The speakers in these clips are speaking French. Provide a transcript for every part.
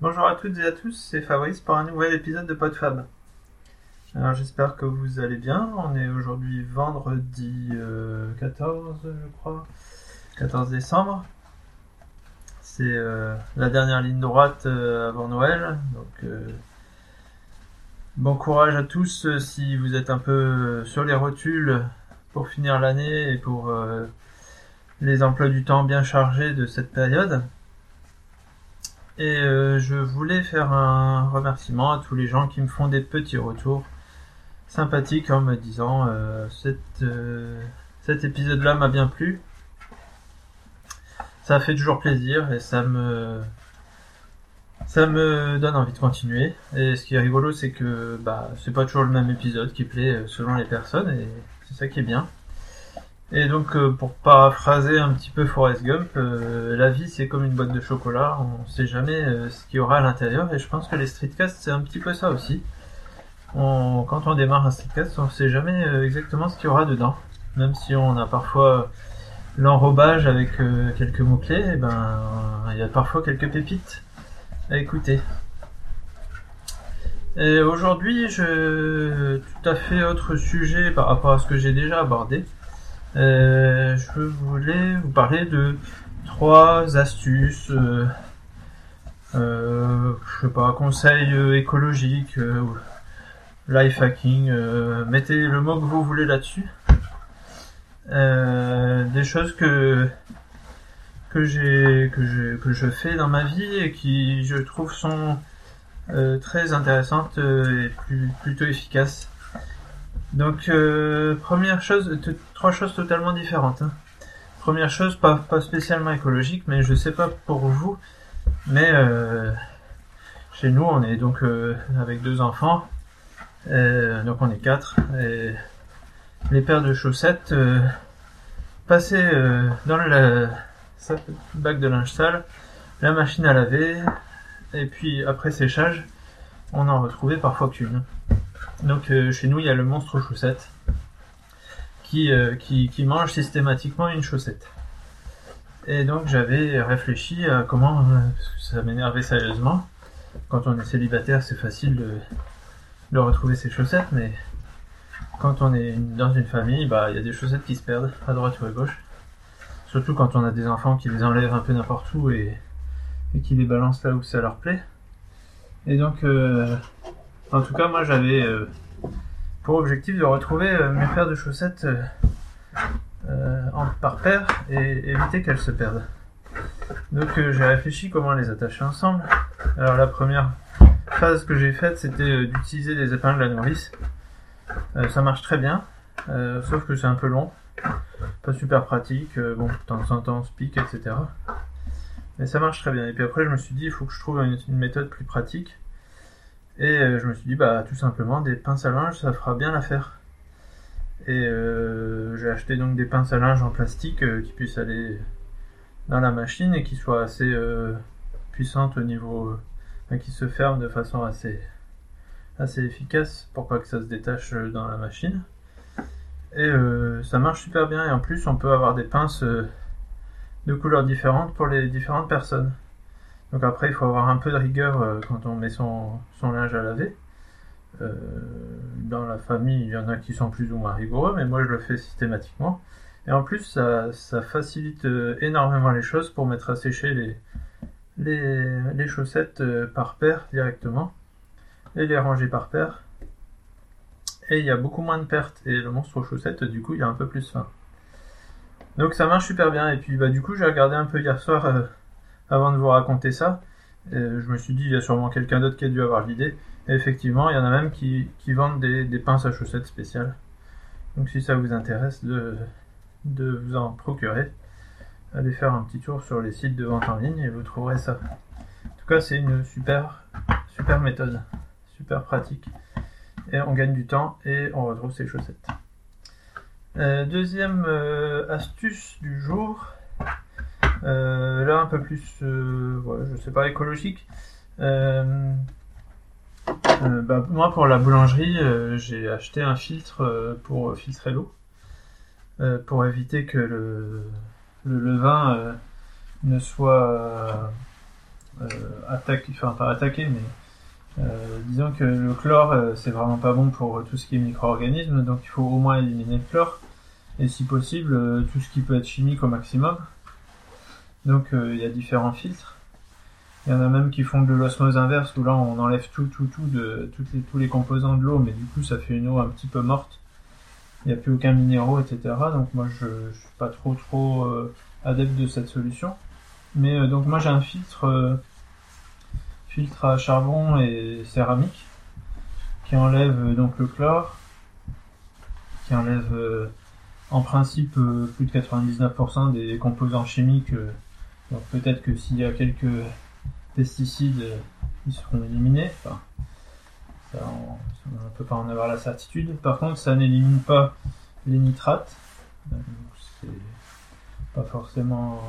Bonjour à toutes et à tous, c'est Fabrice pour un nouvel épisode de PodFab. Alors j'espère que vous allez bien. On est aujourd'hui vendredi 14, euh, je crois, 14 décembre. C'est euh, la dernière ligne droite euh, avant Noël. Donc bon courage à tous si vous êtes un peu sur les rotules pour finir l'année et pour les emplois du temps bien chargés de cette période. Et euh, je voulais faire un remerciement à tous les gens qui me font des petits retours sympathiques en me disant euh, euh, cet épisode-là m'a bien plu. Ça fait toujours plaisir et ça me ça me donne envie de continuer. Et ce qui est rigolo, c'est que bah c'est pas toujours le même épisode qui plaît selon les personnes et c'est ça qui est bien. Et donc, euh, pour paraphraser un petit peu Forrest Gump, euh, la vie c'est comme une boîte de chocolat, on sait jamais euh, ce qu'il y aura à l'intérieur, et je pense que les streetcasts c'est un petit peu ça aussi. On, quand on démarre un streetcast, on sait jamais exactement ce qu'il y aura dedans, même si on a parfois l'enrobage avec quelques mots-clés, et ben il y a parfois quelques pépites à écouter. Et aujourd'hui, je tout à fait autre sujet par rapport à ce que j'ai déjà abordé. Euh, je voulais vous parler de trois astuces, euh, euh, je sais pas, conseils écologiques, life hacking, mettez le mot que vous voulez là-dessus. des choses que que j'ai que je que je fais dans ma vie et qui je trouve sont très intéressantes et plutôt efficaces. Donc, euh, première chose, trois choses totalement différentes. Hein. Première chose, pas, pas spécialement écologique, mais je sais pas pour vous, mais euh, chez nous, on est donc euh, avec deux enfants, donc on est quatre, et les paires de chaussettes passées dans le bac de linge sale, la machine à laver, et puis après séchage, on en retrouvait parfois qu'une. Donc euh, chez nous, il y a le monstre chaussette qui, euh, qui, mange systématiquement une chaussette. Et donc j'avais réfléchi à comment, euh, ça m'énervait sérieusement. Quand on est célibataire, c'est facile de, de retrouver ses chaussettes, mais quand on est dans une famille, bah il y a des chaussettes qui se perdent à droite ou à gauche. Surtout quand on a des enfants qui les enlèvent un peu n'importe où et, et qui les balancent là où ça leur plaît. Et donc en tout cas, moi j'avais euh, pour objectif de retrouver euh, mes paires de chaussettes euh, par paire et éviter qu'elles se perdent. Donc j'ai réfléchi comment les attacher ensemble. Alors la première phase que j'ai faite c'était d'utiliser des épingles à nourrice. ça marche très bien, sauf que c'est un peu long, pas super pratique, bon de temps en temps on se pique, etc. Mais ça marche très bien. Et puis après je me suis dit il faut que je trouve une méthode plus pratique. Et euh, je me suis dit, bah tout simplement, des pinces à linge, ça fera bien l'affaire. Et euh, j'ai acheté donc des pinces à linge en plastique euh, qui puissent aller dans la machine et qui soient assez puissantes au niveau. qui se ferment de façon assez, assez efficace pour pas que ça se détache dans la machine. Et ça marche super bien et en plus on peut avoir des pinces de couleurs différentes pour les différentes personnes. Donc après, il faut avoir un peu de rigueur euh, quand on met son, linge à laver. Euh, dans la famille, il y en a qui sont plus ou moins rigoureux, mais moi je le fais systématiquement. Et en plus, ça, facilite euh, énormément les choses pour mettre à sécher les, chaussettes par paire directement et les ranger par paire. Et il y a beaucoup moins de pertes. Et le monstre aux chaussettes, du coup, il a un peu plus faim. Donc ça marche super bien. Et puis bah, du coup, j'ai regardé un peu hier soir avant de vous raconter ça, euh, je me suis dit, il y a sûrement quelqu'un d'autre qui a dû avoir l'idée. Et effectivement, il y en a même qui, vendent des, pinces à chaussettes spéciales. Donc si ça vous intéresse de, vous en procurer, allez faire un petit tour sur les sites de vente en ligne et vous trouverez ça. En tout cas, c'est une super, super méthode, super pratique. Et on gagne du temps et on retrouve ses chaussettes. Euh, deuxième euh, astuce du jour, là, un peu plus, euh, je sais pas, écologique. Euh, bah, moi, pour la boulangerie, j'ai acheté un filtre pour filtrer l'eau, pour éviter que le, le levain ne soit attaquer, enfin pas attaquer, mais disons que le chlore c'est vraiment pas bon pour tout ce qui est micro-organismes, donc il faut au moins éliminer le chlore et si possible tout ce qui peut être chimique au maximum. Donc il y a différents filtres. Il y en a même qui font de l'osmose inverse où là on enlève tout, tout, tout de tous les composants de l'eau, mais du coup ça fait une eau un petit peu morte. Il n'y a plus aucun minéraux, etc. Donc moi je, je suis pas trop trop euh, adepte de cette solution. Mais euh, donc moi j'ai un filtre euh, filtre à charbon et céramique qui enlève donc le chlore, qui enlève en principe plus de 99% des composants chimiques. Donc peut-être que s'il y a quelques pesticides, euh, ils seront éliminés. On ne peut pas en avoir la certitude. Par contre, ça n'élimine pas les nitrates. C'est pas forcément,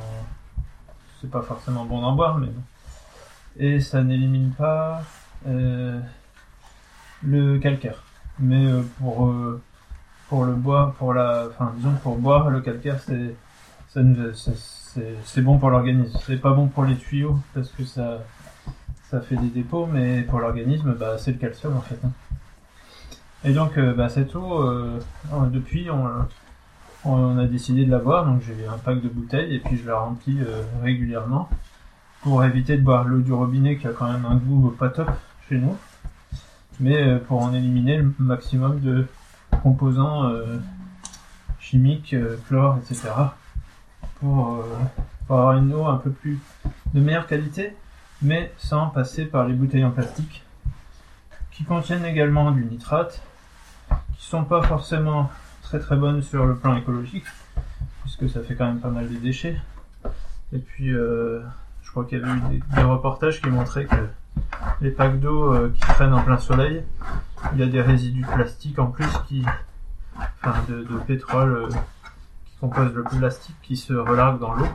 c'est pas forcément bon d'en boire, mais bon. Et ça n'élimine pas euh, le calcaire. Mais euh, pour pour le boire, pour la, enfin disons pour boire le calcaire, c'est ça, c'est bon pour l'organisme. C'est pas bon pour les tuyaux parce que ça, ça fait des dépôts, mais pour l'organisme, bah, c'est le calcium en fait. Et donc, euh, bah, cette eau, euh, depuis, on, on, a décidé de la boire. Donc, j'ai un pack de bouteilles et puis je la remplis euh, régulièrement pour éviter de boire l'eau du robinet qui a quand même un goût pas top chez nous, mais pour en éliminer le maximum de composants chimiques, chlore, etc pour, euh, pour, avoir une eau un peu plus de meilleure qualité, mais sans passer par les bouteilles en plastique, qui contiennent également du nitrate, qui sont pas forcément très très bonnes sur le plan écologique, puisque ça fait quand même pas mal de déchets. Et puis, euh, je crois qu'il y avait eu des, reportages qui montraient que les packs d'eau euh, qui traînent en plein soleil, il y a des résidus de plastique en plus qui, enfin, de pétrole compose le plastique qui se relargue dans l'eau.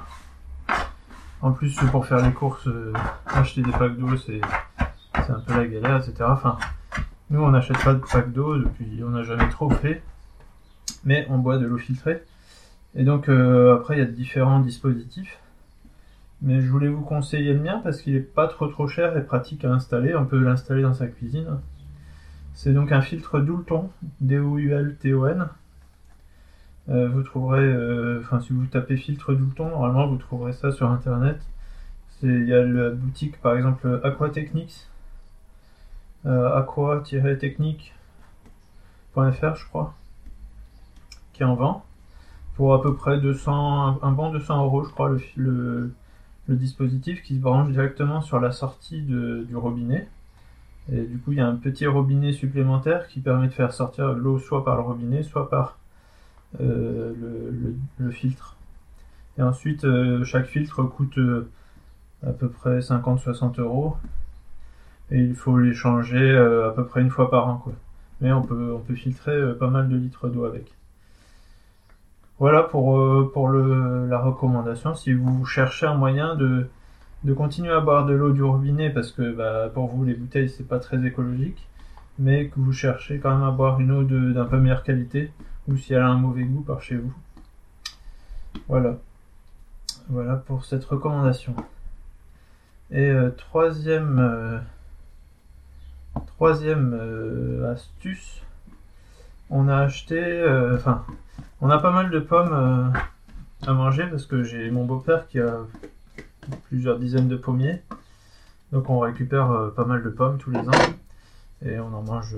En plus, pour faire les courses, euh, acheter des packs d'eau, c'est un peu la galère, etc. Enfin, nous, on n'achète pas de packs d'eau depuis, on n'a jamais trop fait, mais on boit de l'eau filtrée. Et donc, euh, après, il y a différents dispositifs. Mais je voulais vous conseiller le mien parce qu'il est pas trop trop cher et pratique à installer. On peut l'installer dans sa cuisine. C'est donc un filtre Doulton, D-O-U-L-T-O-N, euh, vous trouverez, euh, enfin si vous tapez filtre Doulton, normalement vous trouverez ça sur internet. Il y a la boutique par exemple Aquatechnics, euh, aqua-technique.fr je crois, qui en vend pour à peu près 200, un bon 200 euros je crois le, le, le dispositif qui se branche directement sur la sortie de, du robinet. Et du coup il y a un petit robinet supplémentaire qui permet de faire sortir l'eau soit par le robinet, soit par euh, le, filtre. Et ensuite, euh, chaque filtre coûte euh, à peu près 50-60 euros. Et il faut les changer à peu près une fois par an. Quoi. Mais on peut, on peut filtrer pas mal de litres d'eau avec. Voilà pour, pour le, la recommandation. Si vous cherchez un moyen de, de continuer à boire de l'eau du robinet, parce que bah, pour vous les bouteilles c'est pas très écologique, mais que vous cherchez quand même à boire une eau d'un peu meilleure qualité, ou si elle a un mauvais goût par chez vous. Voilà. Voilà pour cette recommandation. Et euh, troisième, euh, troisième euh, astuce, on a acheté, enfin, on a pas mal de pommes à manger parce que j'ai mon beau-père qui a plusieurs dizaines de pommiers. Donc on récupère pas mal de pommes tous les ans et on en mange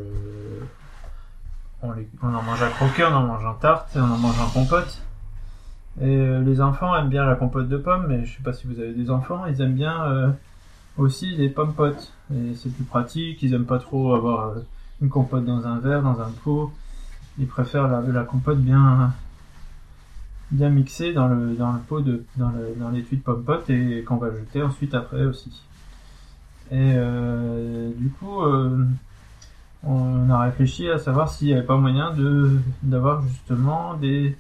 on, en mange à croquer, on en mange en tarte, on en mange en compote. Et euh, les enfants aiment bien la compote de pommes, mais je sais pas si vous avez des enfants, ils aiment bien euh, aussi les pommes potes. Et c'est plus pratique, ils aiment pas trop avoir euh, une compote dans un verre, dans un pot. Ils préfèrent la, compote bien bien mixée dans le dans le pot de dans dans l'étui de pommes potes et qu'on va jeter ensuite après aussi. Et du coup on a réfléchi à savoir s'il n'y avait pas moyen de d'avoir justement des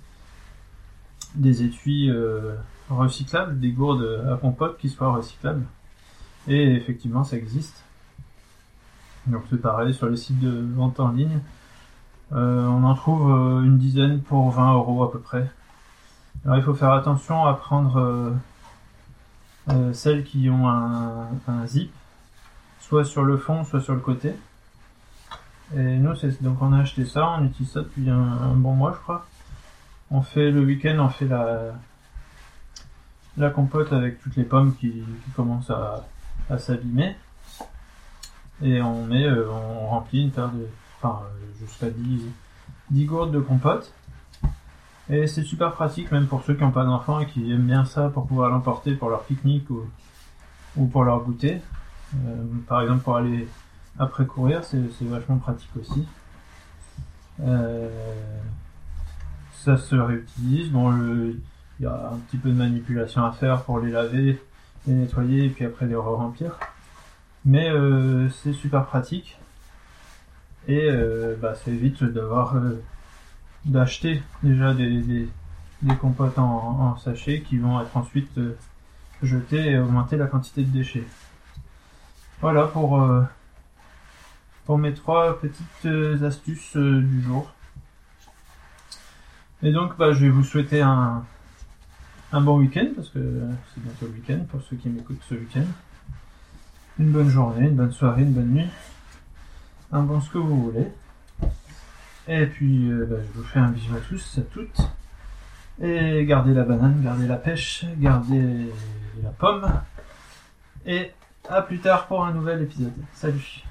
étuis euh, recyclables, des gourdes à compote qui soient recyclables. Et effectivement, ça existe. Donc c'est pareil sur les sites de vente en ligne. Euh, on en trouve euh, une dizaine pour 20 euros à peu près. Alors il faut faire attention à prendre celles qui ont un zip, soit sur le fond, soit sur le côté. Et nous, c'est donc on a acheté ça, on utilise ça depuis un, bon mois, je crois. On fait le week-end, on fait la compote avec toutes les pommes qui, qui commencent à, à s'abîmer. Et on met, euh, on remplit une paire de, enfin, jusqu'à 10, 10 gourdes de compote. Et c'est super pratique, même pour ceux qui n'ont pas d'enfants et qui aiment bien ça pour pouvoir l'emporter pour leur pique-nique ou, ou pour leur goûter. Euh, par exemple, pour aller après courir, c'est vachement pratique aussi. Euh, ça se réutilise. Bon, il y a un petit peu de manipulation à faire pour les laver, les nettoyer et puis après les re-remplir. Mais euh, c'est super pratique. Et euh, bah, ça évite d'avoir euh, d'acheter déjà des, des, des compotes en, en sachet qui vont être ensuite euh, jetées et augmenter la quantité de déchets. Voilà pour, euh, pour mes trois petites euh, astuces euh, du jour. Et donc bah, je vais vous souhaiter un, un bon week-end parce que c'est bientôt le week-end pour ceux qui m'écoutent ce week-end. Une bonne journée, une bonne soirée, une bonne nuit. Un bon ce que vous voulez. Et puis euh, bah, je vous fais un bisou à tous, à toutes. Et gardez la banane, gardez la pêche, gardez la pomme. Et à plus tard pour un nouvel épisode. Salut